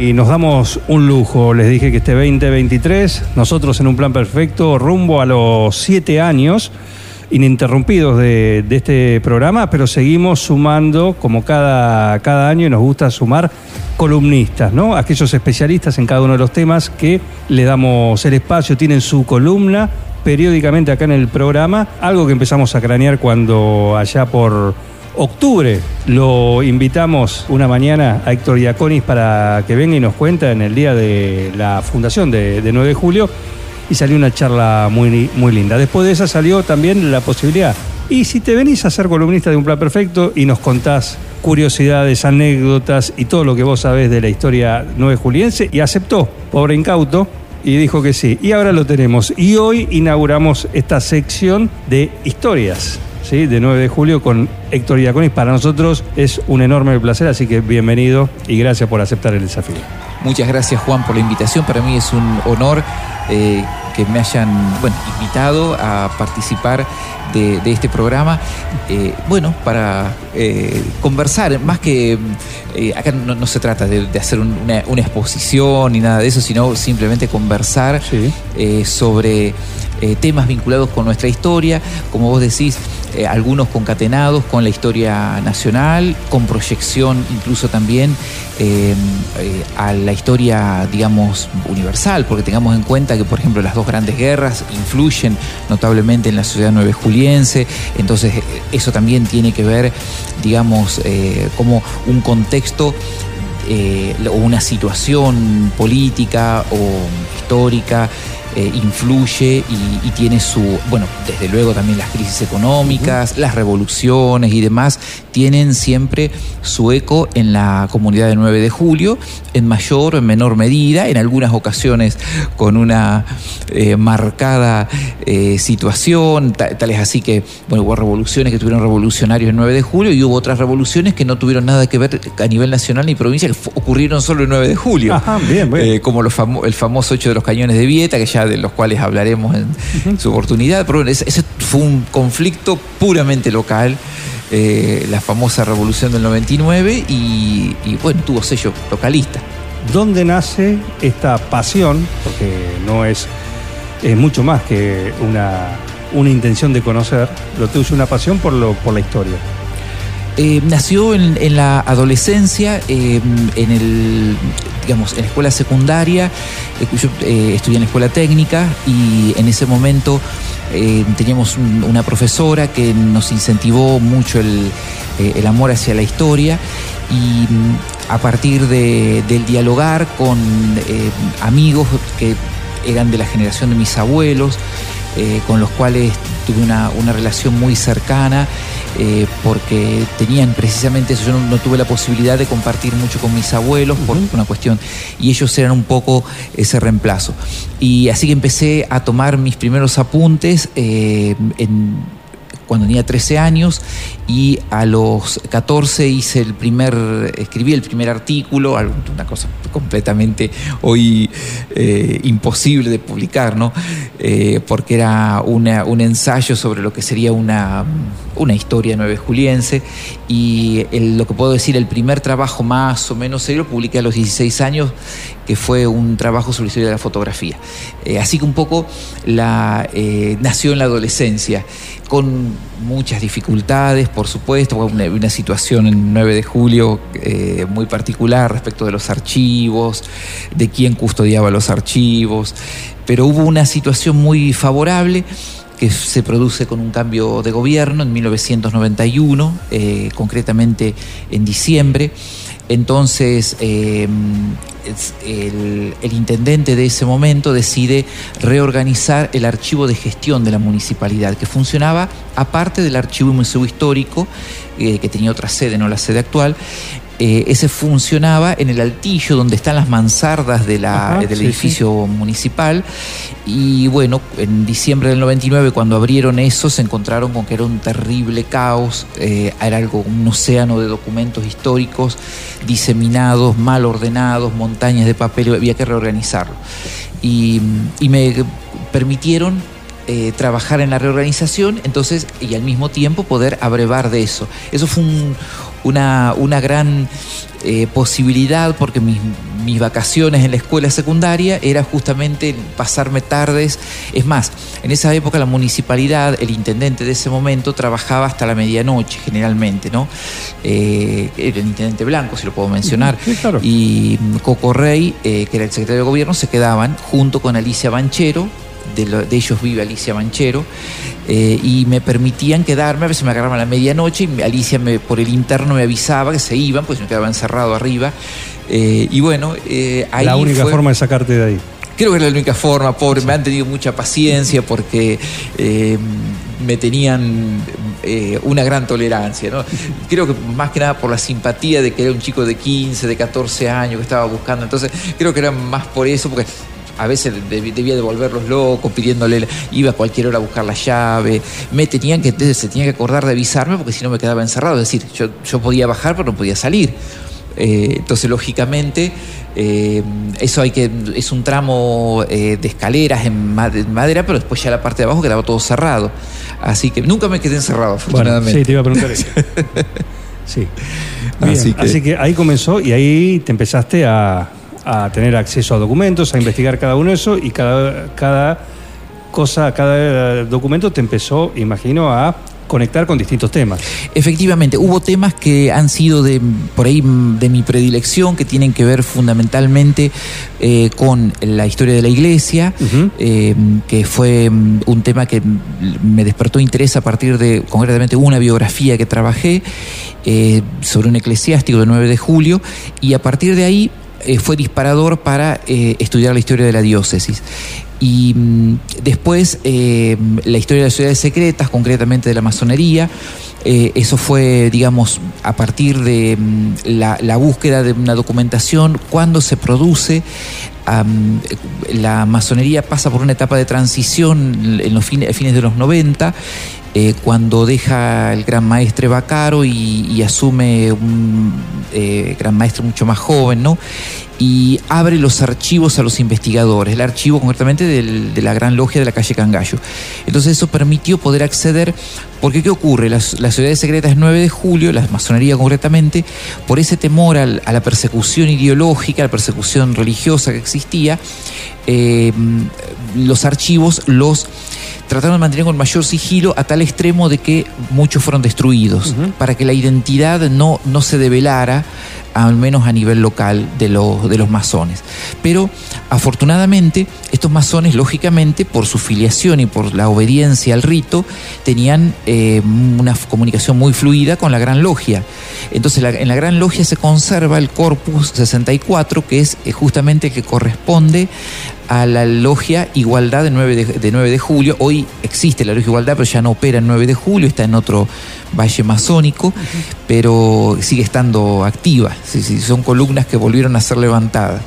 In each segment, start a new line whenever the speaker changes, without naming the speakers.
Y nos damos un lujo, les dije que este 2023, nosotros en un plan perfecto, rumbo a los siete años ininterrumpidos de, este programa, pero seguimos sumando, como cada, cada año, y nos gusta sumar columnistas, ¿no? Aquellos especialistas en cada uno de los temas que le damos el espacio, tienen su columna periódicamente acá en el programa, algo que empezamos a cranear cuando allá por octubre lo invitamos una mañana a Héctor Diaconis para que venga y nos cuenta en el día de la fundación de, de 9 de julio y salió una charla muy, muy linda. Después de esa salió también la posibilidad. Y si te venís a ser columnista de un plan perfecto y nos contás curiosidades, anécdotas y todo lo que vos sabés de la historia 9 juliense, y aceptó, pobre incauto, y dijo que sí. Y ahora lo tenemos. Y hoy inauguramos esta sección de historias. ¿Sí? de 9 de julio con Héctor Iaconis. Para nosotros es un enorme placer, así que bienvenido y gracias por aceptar el desafío.
Muchas gracias Juan por la invitación. Para mí es un honor eh, que me hayan bueno, invitado a participar de, de este programa. Eh, bueno, para eh, conversar, más que acá no, no se trata de, de hacer un- una, una exposición ni nada de eso, sino simplemente conversar
Sí.
sobre eh, temas vinculados con nuestra historia, como vos decís, eh, algunos concatenados con la historia nacional, con proyección incluso también eh, a la historia, digamos, universal, porque tengamos en cuenta que, por ejemplo, las dos grandes guerras influyen notablemente en la sociedad nueve juliense, entonces eso también tiene que ver, digamos, como un contexto o una situación política o histórica eh, influye y, y tiene su, bueno, desde luego también las crisis económicas, las revoluciones y demás, tienen siempre su eco en la comunidad de 9 de julio, en mayor o en menor medida, en algunas ocasiones con una eh, marcada eh, situación, ta- tal es así que, bueno, hubo revoluciones que tuvieron revolucionarios el 9 de julio y hubo otras revoluciones que no tuvieron nada que ver a nivel nacional ni provincia, que ocurrieron solo el 9 de julio.
Ajá, bien, bien.
Como los famo- el famoso hecho de los cañones de Vieta, que ya de los cuales hablaremos en su oportunidad. Pero bueno, ese, ese fue un conflicto puramente local, eh, la famosa revolución del 99, y, y, bueno, tuvo sello localista.
¿Dónde nace esta pasión? Porque no es, es mucho más que una, una intención de conocer, lo tuyo es una pasión por, lo, por la historia.
Eh, nació en, la adolescencia, eh, en el digamos, en la escuela secundaria, eh, yo estudié en la escuela técnica y en ese momento teníamos un- una profesora que nos incentivó mucho el, el amor hacia la historia y mm, a partir de- del dialogar con amigos que eran de la generación de mis abuelos, eh, con los cuales tuve una, una relación muy cercana, eh, porque tenían precisamente eso. Yo no, no tuve la posibilidad de compartir mucho con mis abuelos por una cuestión, y ellos eran un poco ese reemplazo. Y así que empecé a tomar mis primeros apuntes eh, en cuando tenía 13 años y a los 14 hice el primer, escribí el primer artículo, una cosa completamente hoy eh, imposible de publicar, ¿no? Eh, porque era una- un ensayo sobre lo que sería una, una historia nueve juliense y el- lo que puedo decir, el primer trabajo más o menos serio publiqué a los 16 años, que fue un trabajo sobre la historia de la fotografía. Eh, así que un poco la, eh, nació en la adolescencia, con muchas dificultades, por supuesto, una, una situación en 9 de julio eh, muy particular respecto de los archivos, de quién custodiaba los archivos, pero hubo una situación muy favorable que se produce con un cambio de gobierno en 1991, eh, concretamente en diciembre. Entonces, eh, el intendente de ese momento decide reorganizar el archivo de gestión de la municipalidad, que funcionaba aparte del archivo y museo histórico, eh, que tenía otra sede, no la sede actual. Eh, ese funcionaba en el altillo donde están las mansardas de la-
Ajá,
del
sí,
edificio municipal y bueno, en diciembre del 99 cuando abrieron eso se encontraron con que era un terrible caos, eh, era algo, un océano de documentos históricos diseminados, mal ordenados, montañas de papel, había que reorganizarlo. Y, y me permitieron eh, trabajar en la reorganización, entonces, y al mismo tiempo poder abrevar de eso. Eso fue un- una, una gran eh, posibilidad porque mis, mis vacaciones en la escuela secundaria era justamente pasarme tardes. Es más, en esa época la municipalidad, el intendente de ese momento, trabajaba hasta la medianoche generalmente, ¿no? Eh, era el intendente Blanco, si lo puedo mencionar.
Sí, claro.
Y Coco Rey, eh, que era el secretario de gobierno, se quedaban junto con Alicia Banchero, de, lo- de ellos vive Alicia Banchero, eh, y me permitían quedarme, a veces me agarraban a la medianoche y Alicia me, por el interno me avisaba que se iban, pues me quedaba encerrado arriba. Eh, y bueno, eh, ahí
la única
fue-
forma de sacarte de ahí.
Creo que era la única forma, pobre, me han tenido mucha paciencia porque me tenían eh, una gran tolerancia. ¿no? Creo que más que nada por la simpatía de que era un chico de 15, de 14 años que estaba buscando. Entonces, creo que era más por eso, porque a veces deb- debía devolverlos locos, pidiéndole, iba a cualquier hora a buscar la llave. Me tenían que, se tenían que acordar de avisarme porque si no me quedaba encerrado. Es decir, yo, yo podía bajar, pero no podía salir. Eh, entonces, lógicamente, eh, eso hay que es un tramo eh, de escaleras en ma- en madera, pero después ya la parte de abajo quedaba todo cerrado. Así que nunca me quedé encerrado,
Bueno,
afortunadamente.
sí, te iba a preguntar eso. Sí. Bien,
Así que...
ahí comenzó y ahí te empezaste a, a tener acceso a documentos, a investigar cada uno de eso y cada, cada cosa, cada documento te empezó, imagino, a conectar con distintos temas.
Efectivamente, hubo temas que han sido de por ahí de mi predilección, que tienen que ver fundamentalmente eh, con la historia de la iglesia, eh, que fue mm, un tema que mm, me despertó interés a partir de concretamente una biografía que trabajé eh, sobre un eclesiástico del 9 de julio, y a partir de ahí eh, fue disparador para eh, estudiar la historia de la diócesis. Y mm, después eh, la historia de las ciudades secretas, concretamente de la masonería, eh, eso fue, digamos, a partir de mm, la, búsqueda de una documentación, cuando se produce, la masonería pasa por una etapa de transición en los fines, de los 90, eh, cuando deja el gran maestre Bacaro y, asume un eh, gran maestre mucho más joven, ¿no? Y abre los archivos a los investigadores, el archivo concretamente de la Gran Logia de la calle Cangallo. Entonces eso permitió poder acceder, porque ¿qué ocurre? Ciudades secretas 9 de julio, la masonería concretamente, por ese temor a la persecución ideológica, a la persecución religiosa que existía, eh, los archivos los trataron de mantener con mayor sigilo a tal extremo de que muchos fueron destruidos, para que la identidad no, no se develara, al menos a nivel local, de los, de los masones. Pero afortunadamente, estos masones, lógicamente, por su filiación y por la obediencia al rito, tenían eh, una comunicación muy fluida con la Gran Logia. Entonces, la- en la Gran Logia se conserva el Corpus 64, que es eh, justamente el que corresponde a la logia Igualdad de 9 de, de 9 de julio. Hoy existe la logia Igualdad, pero ya no opera en 9 de julio, está en otro valle masónico, pero sigue estando activa. Sí, sí, son columnas que volvieron a ser levantadas.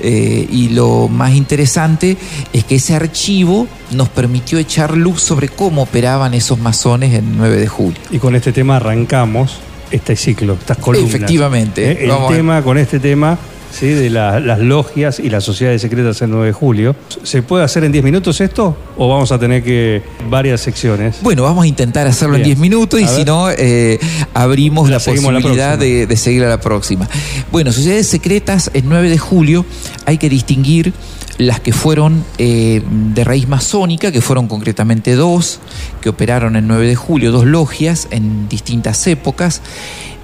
Eh, y lo más interesante es que ese archivo nos permitió echar luz sobre cómo operaban esos masones en 9 de julio.
Y con este tema arrancamos este ciclo, estas columnas.
Efectivamente.
Eh, El
Vamos
tema con este tema ¿sí? de la- las logias y las sociedades secretas el 9 de julio. ¿Se puede hacer en 10 minutos esto o vamos a tener que varias secciones?
Bueno, vamos a intentar hacerlo en
Bien.
10 minutos y si no, eh, abrimos
La
la
seguimos la
posibilidad de seguir a la próxima. Bueno, sociedades secretas, el 9 de julio hay que distinguir las que fueron eh, de raíz masónica, que fueron concretamente dos, que operaron el 9 de julio, dos logias en distintas épocas.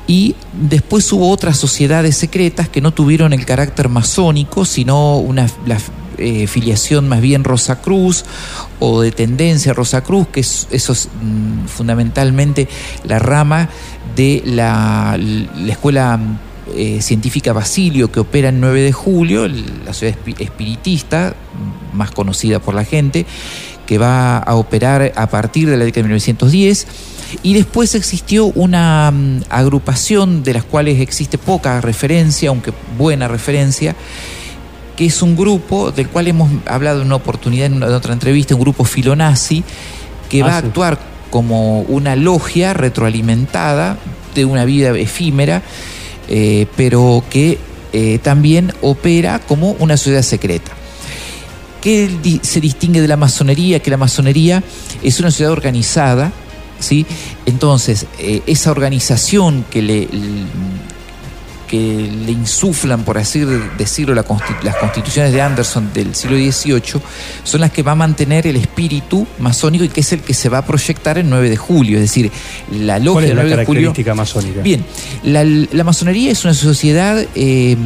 Y después hubo otras sociedades secretas que no tuvieron el carácter masónico, sino una eh, filiación más bien Rosacruz o de tendencia Rosacruz, que es, eso es mm, fundamentalmente la rama de la, la escuela eh, científica Basilio que opera en 9 de julio, la ciudad espiritista, más conocida por la gente, que va a operar a partir de la década de 1910. Y después existió una mm, agrupación de las cuales existe poca referencia, aunque buena referencia, que es un grupo del cual hemos hablado en una oportunidad en, otra entrevista, un grupo filonazi, que ah, va a actuar como una logia retroalimentada de una vida efímera, eh, pero que eh, también opera como una sociedad secreta. ¿Qué se distingue de la masonería? Que la masonería es una sociedad organizada, ¿sí? Entonces, eh, esa organización que le, que le insuflan, por así decirlo, las constituciones de Anderson del siglo XVIII, son las que va a mantener el espíritu masónico y que es el que se va a proyectar el 9 de julio. Es decir, la logia del 9 de julio.
masónica?
Bien, la, masonería es una sociedad eh,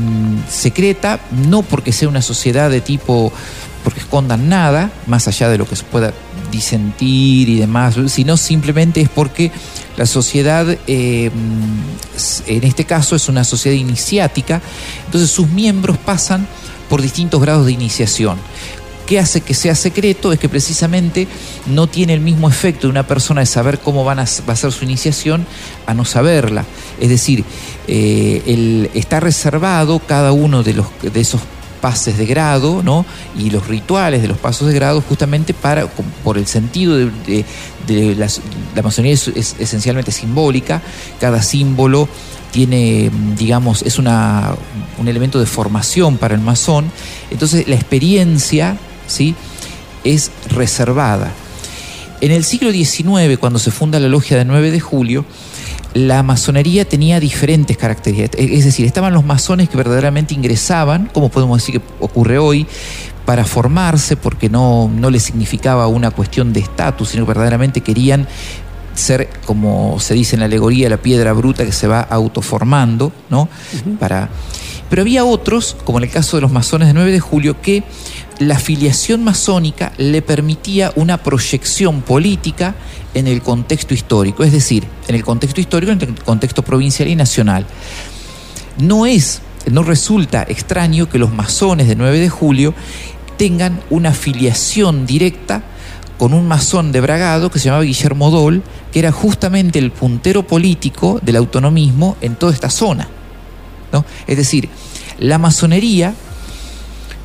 secreta, no porque sea una sociedad de tipo porque escondan nada, más allá de lo que se pueda disentir y demás, sino simplemente es porque la sociedad, eh, en este caso, es una sociedad iniciática, entonces sus miembros pasan por distintos grados de iniciación. ¿Qué hace que sea secreto? Es que precisamente no tiene el mismo efecto de una persona de saber cómo van a, va a ser su iniciación a no saberla. Es decir, eh, está reservado cada uno de, los, de esos pases de grado, ¿no? Y los rituales de los pasos de grado justamente para, por el sentido de, la masonería es, esencialmente simbólica, cada símbolo tiene, digamos, es una, un elemento de formación para el masón, entonces la experiencia, ¿sí? Es reservada. En el siglo XIX, cuando se funda la logia de 9 de julio, la masonería tenía diferentes características. Es decir, estaban los masones que verdaderamente ingresaban, como podemos decir que ocurre hoy, para formarse, porque no, no les significaba una cuestión de estatus, sino que verdaderamente querían ser, como se dice en la alegoría, la piedra bruta que se va autoformando, ¿no? Para. Pero había otros, como en el caso de los masones de 9 de julio, que la afiliación masónica le permitía una proyección política en el contexto histórico, es decir, en el contexto histórico, en el contexto provincial y nacional. No es, no resulta extraño que los masones de 9 de julio tengan una afiliación directa con un masón de Bragado que se llamaba Guillermo Dol, que era justamente el puntero político del autonomismo en toda esta zona. ¿No? Es decir, la masonería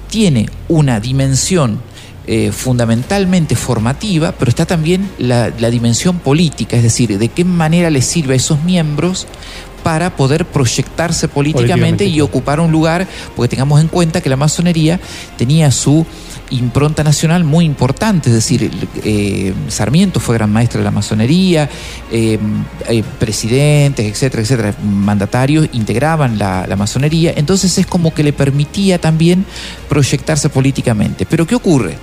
tiene una dimensión eh, fundamentalmente formativa, pero está también la, dimensión política, es decir, de qué manera le sirve a esos miembros para poder proyectarse políticamente, y ocupar un lugar, porque tengamos en cuenta que la masonería tenía su impronta nacional muy importante, es decir, eh, Sarmiento fue gran maestro de la masonería, eh, eh, presidentes, etcétera, etcétera, mandatarios integraban la, la, masonería, entonces es como que le permitía también proyectarse políticamente. Pero ¿qué ocurre?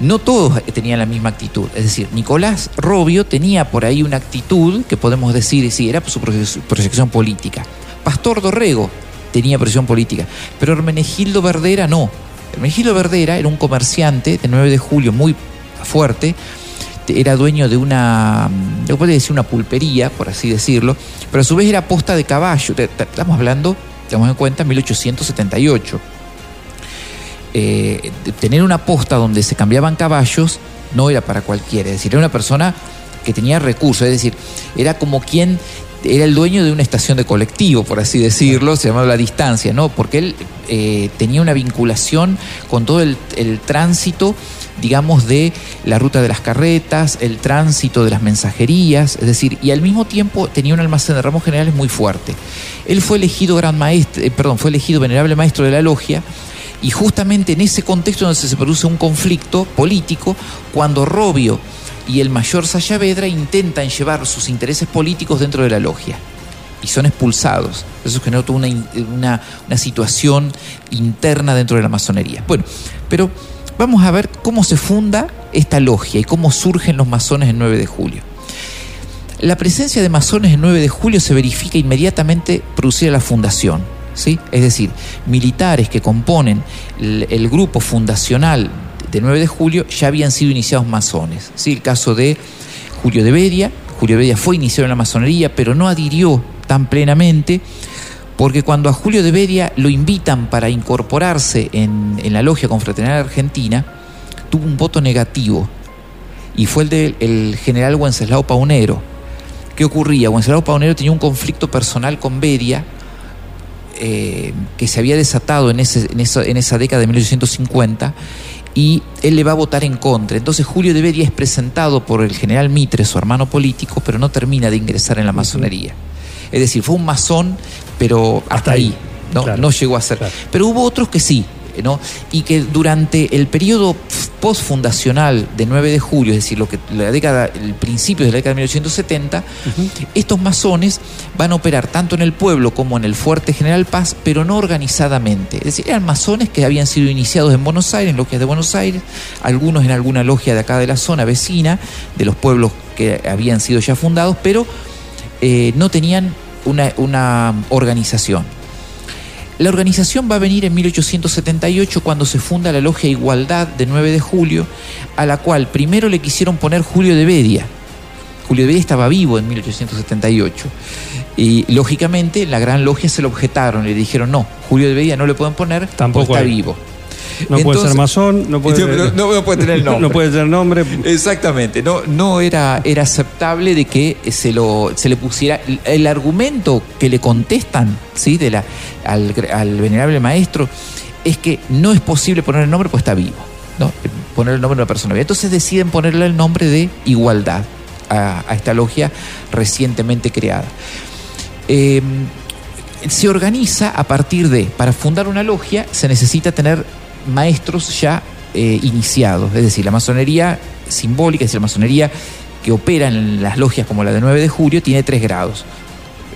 No todos tenían la misma actitud, es decir, Nicolás Robio tenía por ahí una actitud que podemos decir, sí, era su proyección política. Pastor Dorrego tenía proyección política, pero Hermenegildo Verdera no Hermenegildo Verdera era un comerciante de 9 de julio muy fuerte, era dueño de una, puede decir una pulpería, por así decirlo, pero a su vez era posta de caballo. Estamos hablando, tenemos en cuenta, 1878. Eh, tener una posta donde se cambiaban caballos no era para cualquiera, es decir, era una persona que tenía recursos, es decir, era como quien era el dueño de una estación de colectivo, por así decirlo, se llamaba La Distancia, ¿no? Porque él eh, tenía una vinculación con todo el, tránsito, digamos, de la ruta de las carretas, el tránsito de las mensajerías, es decir, y al mismo tiempo tenía un almacén de ramos generales muy fuerte. Él fue elegido gran maestro, eh, perdón, fue elegido venerable maestro de la logia. Y justamente en ese contexto donde se produce un conflicto político, cuando Robio y el mayor Sayavedra intentan llevar sus intereses políticos dentro de la logia y son expulsados. Eso generó toda una, una, situación interna dentro de la masonería. Bueno, pero vamos a ver cómo se funda esta logia y cómo surgen los masones el 9 de julio. La presencia de masones el 9 de julio se verifica inmediatamente producida la fundación. ¿Sí? Es decir, militares que componen el, grupo fundacional de 9 de julio ya habían sido iniciados masones. ¿sí? El caso de Julio de Bedia. Julio de Bedia fue iniciado en la masonería, pero no adhirió tan plenamente porque cuando a Julio de Beria lo invitan para incorporarse en, en la logia confraternal argentina, tuvo un voto negativo y fue el del general Wenceslao Paunero. ¿Qué ocurría? Wenceslao Paunero tenía un conflicto personal con Beria eh, que se había desatado en, ese, en, esa, en esa década de 1850 y él le va a votar en contra. Entonces Julio de Beria es presentado por el general Mitre, su hermano político, pero no termina de ingresar en la masonería. Es decir, fue un masón, pero hasta, ahí. ¿no?
Claro.
no llegó a ser.
Claro.
Pero hubo otros que sí, ¿no? Y que durante el periodo postfundacional de 9 de julio, es decir, lo que la década, el principio de la década de 1870, estos masones van a operar tanto en el pueblo como en el fuerte General Paz, pero no organizadamente. Es decir, eran masones que habían sido iniciados en Buenos Aires, en logias de Buenos Aires, algunos en alguna logia de acá de la zona vecina, de los pueblos que habían sido ya fundados, pero eh, no tenían una, una organización. La organización va a venir en 1878 cuando se funda la Logia Igualdad de 9 de julio, a la cual primero le quisieron poner Julio de Bedia. Julio de Bedia estaba vivo en 1878. Y lógicamente la gran logia se lo objetaron, le dijeron no, Julio de Bedia no le pueden poner,
Tampoco
está
él.
vivo.
No puede ser masón, no puede,
No, no- no puede tener el nombre.
No puede tener nombre.
Exactamente, no, no era, era aceptable de que se, lo, se le pusiera el argumento que le contestan ¿sí? de la, al, al venerable maestro es que no es posible poner el nombre pues está vivo, ¿no? poner el nombre de una persona viva. Entonces deciden ponerle el nombre de igualdad a, a esta logia recientemente creada. Eh, se organiza a partir de, para fundar una logia se necesita tener maestros ya eh, iniciados, es decir, la masonería simbólica, es decir, la masonería que opera en las logias como la de 9 de julio, tiene tres grados.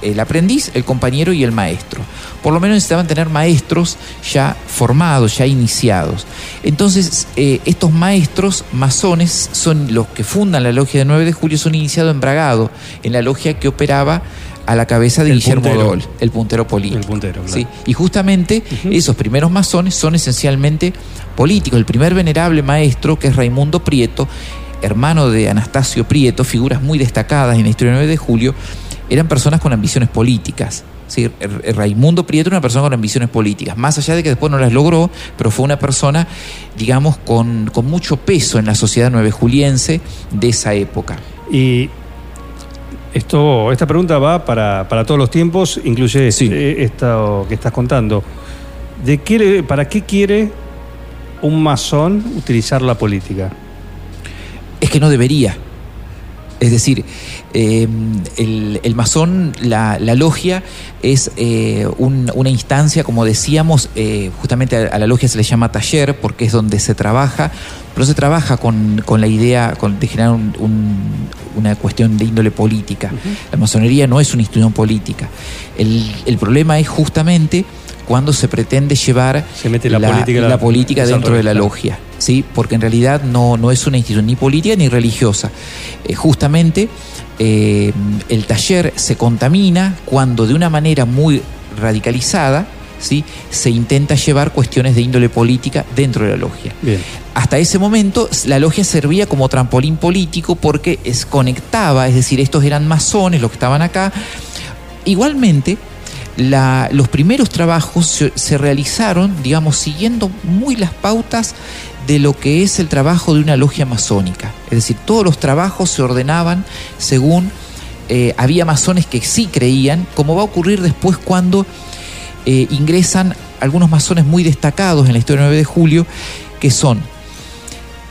El aprendiz, el compañero y el maestro. Por lo menos necesitaban tener maestros ya formados, ya iniciados. Entonces, eh, estos maestros masones son los que fundan la logia de 9 de julio, son iniciados en Bragado, en la logia que operaba a la cabeza de
El
Guillermo
puntero.
Dol, el puntero político.
El puntero, claro.
¿sí? Y justamente esos primeros masones son esencialmente políticos. El primer venerable maestro, que es Raimundo Prieto, hermano de Anastasio Prieto, figuras muy destacadas en la historia del 9 de julio, eran personas con ambiciones políticas. ¿sí? Raimundo Prieto era una persona con ambiciones políticas, más allá de que después no las logró, pero fue una persona, digamos, con, con mucho peso en la sociedad nueve juliense de esa época.
Y esto, esta pregunta va para, para todos los tiempos, incluye
Sí.
eh, esto que estás contando. ¿De qué, ¿Para qué quiere un masón utilizar la política?
es que no debería. Es decir, eh, el, el masón, la, la logia, es eh, un- una instancia, como decíamos, eh, justamente a, a la logia se le llama taller porque es donde se trabaja, pero se trabaja con, con la idea con- de generar un- un- una cuestión de índole política. La masonería no es una institución política. El, el problema es justamente cuando se pretende llevar
Se mete la política-
la dentro de la logia, ¿sí? porque en realidad no, no es una institución ni política ni religiosa. Eh, justamente eh, el taller se contamina cuando de una manera muy radicalizada ¿sí? se intenta llevar cuestiones de índole política dentro de la logia.
Bien.
Hasta ese momento la logia servía como trampolín político porque es, conectaba, es decir, estos eran masones los que estaban acá. Igualmente, la- los primeros trabajos se, se realizaron, digamos, siguiendo muy las pautas de lo que es el trabajo de una logia masónica. Es decir, todos los trabajos se ordenaban según eh, había masones que sí creían, como va a ocurrir después cuando eh, ingresan algunos masones muy destacados en la historia del 9 de julio, que son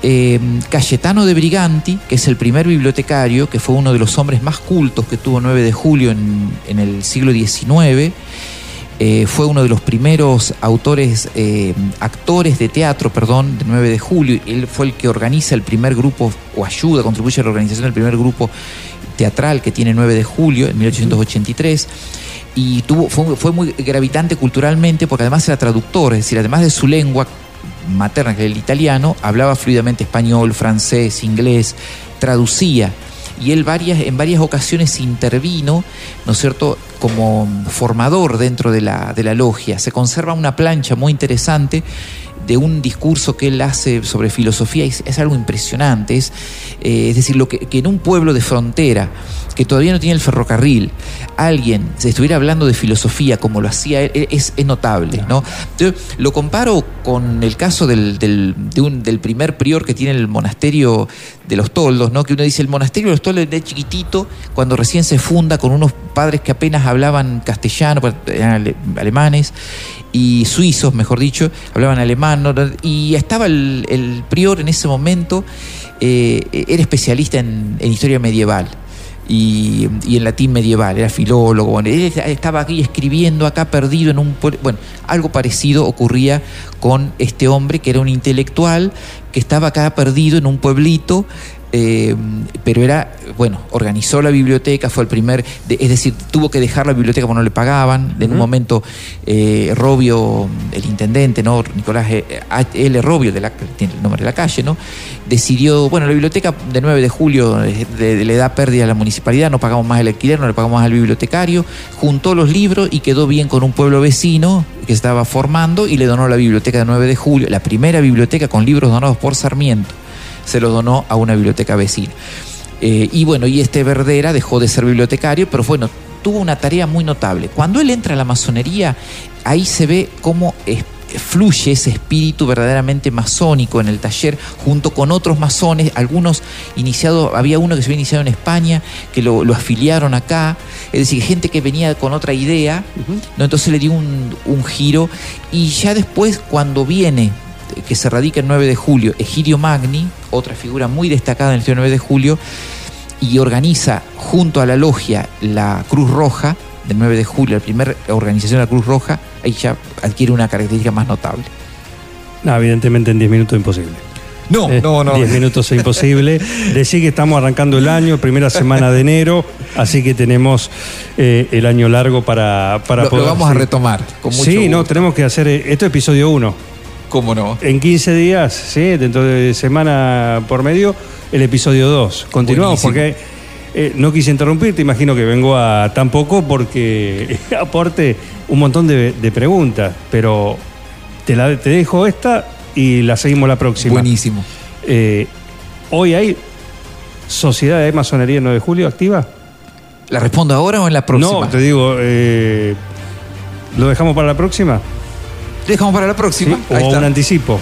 eh, Cayetano de Briganti, que es el primer bibliotecario, que fue uno de los hombres más cultos que tuvo 9 de julio en, en el siglo XIX. Eh, fue uno de los primeros autores, eh, actores de teatro, perdón, de 9 de julio. Él fue el que organiza el primer grupo, o ayuda, contribuye a la organización del primer grupo teatral que tiene 9 de julio, en 1883 y tuvo, fue, fue muy gravitante culturalmente porque además era traductor, es decir, además de su lengua materna, que era el italiano, hablaba fluidamente español, francés, inglés, traducía. Y él varias, en varias ocasiones intervino, ¿no es cierto?, como formador dentro de la, de la logia. Se conserva una plancha muy interesante de un discurso que él hace sobre filosofía es, algo impresionante. Es, eh, es decir, lo que, que, en un pueblo de frontera, que todavía no tiene el ferrocarril, alguien se estuviera hablando de filosofía como lo hacía él, es, es notable. ¿no? Lo comparo con el caso del, del, del primer prior que tiene el monasterio de los toldos, ¿no? que uno dice, el monasterio de los toldos de chiquitito, cuando recién se funda con unos padres que apenas hablaban castellano, eran alemanes, y suizos, mejor dicho, hablaban alemán, y estaba el, prior en ese momento, eh, era especialista en, historia medieval. Y, en latín medieval, era filólogo, estaba aquí escribiendo acá perdido en un... Bueno, algo parecido ocurría con este hombre que era un intelectual que estaba acá perdido en un pueblito eh, pero era, bueno, organizó la biblioteca, fue el primer, de, es decir, tuvo que dejar la biblioteca porque no le pagaban. En uh -huh. un momento, eh, Robio, el intendente, ¿no? Nicolás L. Robio, de la, tiene el nombre de la calle, ¿no? Decidió, bueno, la biblioteca de 9 de julio de, de, le da pérdida a la municipalidad, no pagamos más el alquiler, no le pagamos más al bibliotecario, juntó los libros y quedó bien con un pueblo vecino que estaba formando y le donó la biblioteca de 9 de julio, la primera biblioteca con libros donados por Sarmiento se lo donó a una biblioteca vecina. Eh, y bueno, y este Verdera dejó de ser bibliotecario, pero bueno, tuvo una tarea muy notable. Cuando él entra a la masonería, ahí se ve cómo es, fluye ese espíritu verdaderamente masónico en el taller, junto con otros masones, algunos iniciados, había uno que se había iniciado en España, que lo, lo afiliaron acá, es decir, gente que venía con otra idea, uh -huh. ¿no? entonces le dio un, un giro, y ya después cuando viene que se radica el 9 de julio, Egidio Magni, otra figura muy destacada en el 9 de julio, y organiza junto a la logia la Cruz Roja del 9 de julio, la primera organización de la Cruz Roja, ahí ya adquiere una característica más notable.
No, evidentemente en 10 minutos imposible.
No,
eh,
no, no.
10 minutos es imposible. Decir que estamos arrancando el año, primera semana de enero, así que tenemos eh, el año largo para, para
lo,
poder.
Lo vamos a retomar. Con mucho
sí,
gusto.
no, tenemos que hacer. Esto es episodio 1.
¿Cómo no?
En 15 días, sí, dentro de semana por medio, el episodio 2. Continuamos Buenísimo. porque eh, no quise interrumpirte, imagino que vengo a tampoco porque aporte un montón de, de preguntas, pero te, la, te dejo esta y la seguimos la próxima.
Buenísimo.
Eh, Hoy hay Sociedad de Masonería 9 de Julio activa.
¿La respondo ahora o en la próxima?
No, te digo, eh, ¿lo dejamos para la próxima?
Dejamos para la próxima.
¿Sí? ¿O un anticipo?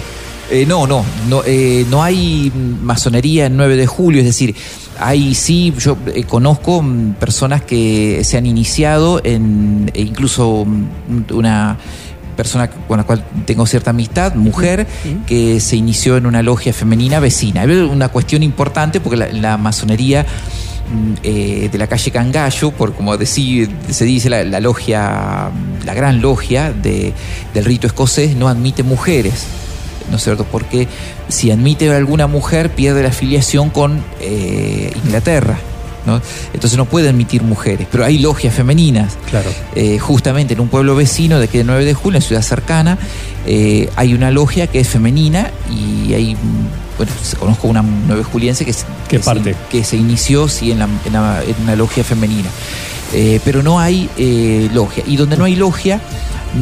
Eh, no, no, no, eh, no hay masonería el 9 de julio, es decir, hay sí, yo eh, conozco mm, personas que se han iniciado en, e incluso mm, una persona con la cual tengo cierta amistad, mujer, que se inició en una logia femenina vecina. Es una cuestión importante porque la, la masonería eh, de la calle Cangallo, por como decí, se dice la, la, logia, la gran logia de, del rito escocés, no admite mujeres. ¿No es cierto? Porque si admite a alguna mujer, pierde la afiliación con eh, Inglaterra. ¿no? Entonces no puede admitir mujeres, pero hay logias femeninas.
Claro.
Eh, justamente en un pueblo vecino de que el 9 de julio, en ciudad cercana, eh, hay una logia que es femenina y hay bueno, conozco una nueve juliense que,
¿Qué
que,
parte?
Se, que se inició sí, en, la, en, la, en una logia femenina. Eh, pero no hay eh, logia. Y donde no hay logia,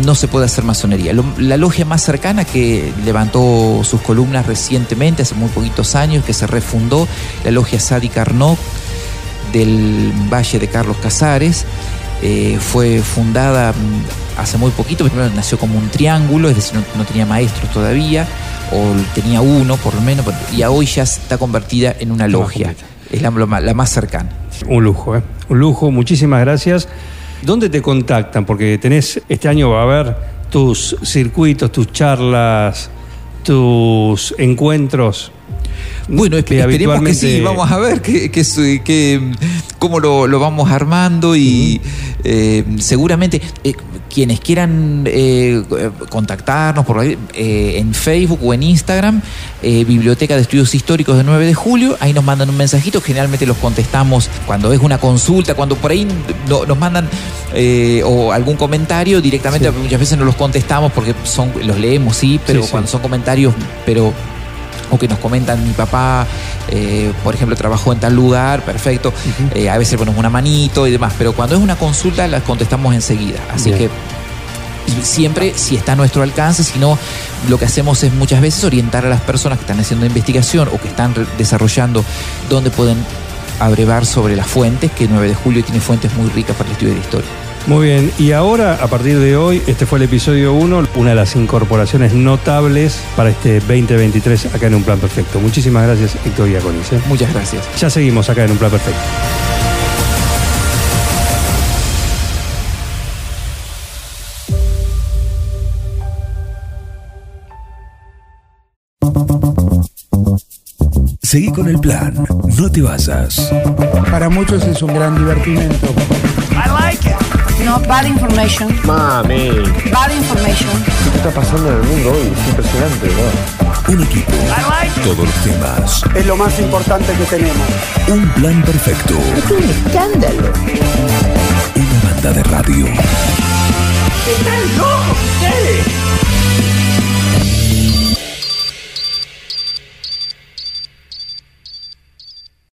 no se puede hacer masonería. Lo, la logia más cercana que levantó sus columnas recientemente, hace muy poquitos años, que se refundó, la logia Sadi Carnot del Valle de Carlos Casares. Eh, fue fundada hace muy poquito, primero nació como un triángulo, es decir, no, no tenía maestros todavía, o tenía uno por lo menos, y hoy ya está convertida en una logia. Es la, la, más cercana.
Un lujo, ¿eh? Un lujo, muchísimas gracias. ¿Dónde te contactan? Porque tenés, este año va a haber tus circuitos, tus charlas, tus encuentros.
Bueno, que esperemos habitualmente... que sí, vamos a ver que, que, que cómo lo, lo, vamos armando y eh, seguramente eh, quienes quieran eh, contactarnos por eh, en Facebook o en Instagram, eh, Biblioteca de Estudios Históricos de 9 de julio, ahí nos mandan un mensajito, generalmente los contestamos cuando es una consulta, cuando por ahí no, nos mandan eh, o algún comentario directamente, sí. muchas veces no los contestamos porque son los leemos, sí, pero sí, sí. cuando son comentarios, pero o que nos comentan mi papá, eh, por ejemplo, trabajó en tal lugar, perfecto. Eh, a veces ponemos una manito y demás, pero cuando es una consulta las contestamos enseguida. Así
Bien.
que y siempre si está a nuestro alcance, si no, lo que hacemos es muchas veces orientar a las personas que están haciendo investigación o que están desarrollando dónde pueden abrevar sobre las fuentes, que 9 de julio tiene fuentes muy ricas para el estudio de la historia.
Muy bien, y ahora, a partir de hoy, este fue el episodio 1, una de las incorporaciones notables para este 2023 acá en Un Plan Perfecto. Muchísimas gracias, Héctor Iaconis. ¿eh?
Muchas gracias.
Ya seguimos acá en Un Plan Perfecto.
Seguí con el plan. No te vayas.
Para muchos es un gran divertimento.
No bad information.
Mami,
Bad information.
¿qué está pasando en el mundo hoy? Es impresionante, ¿no?
Un equipo. Todos los temas.
Es lo más importante que tenemos.
Un plan perfecto.
Es un escándalo.
Una banda de radio.
¡Están locos ustedes!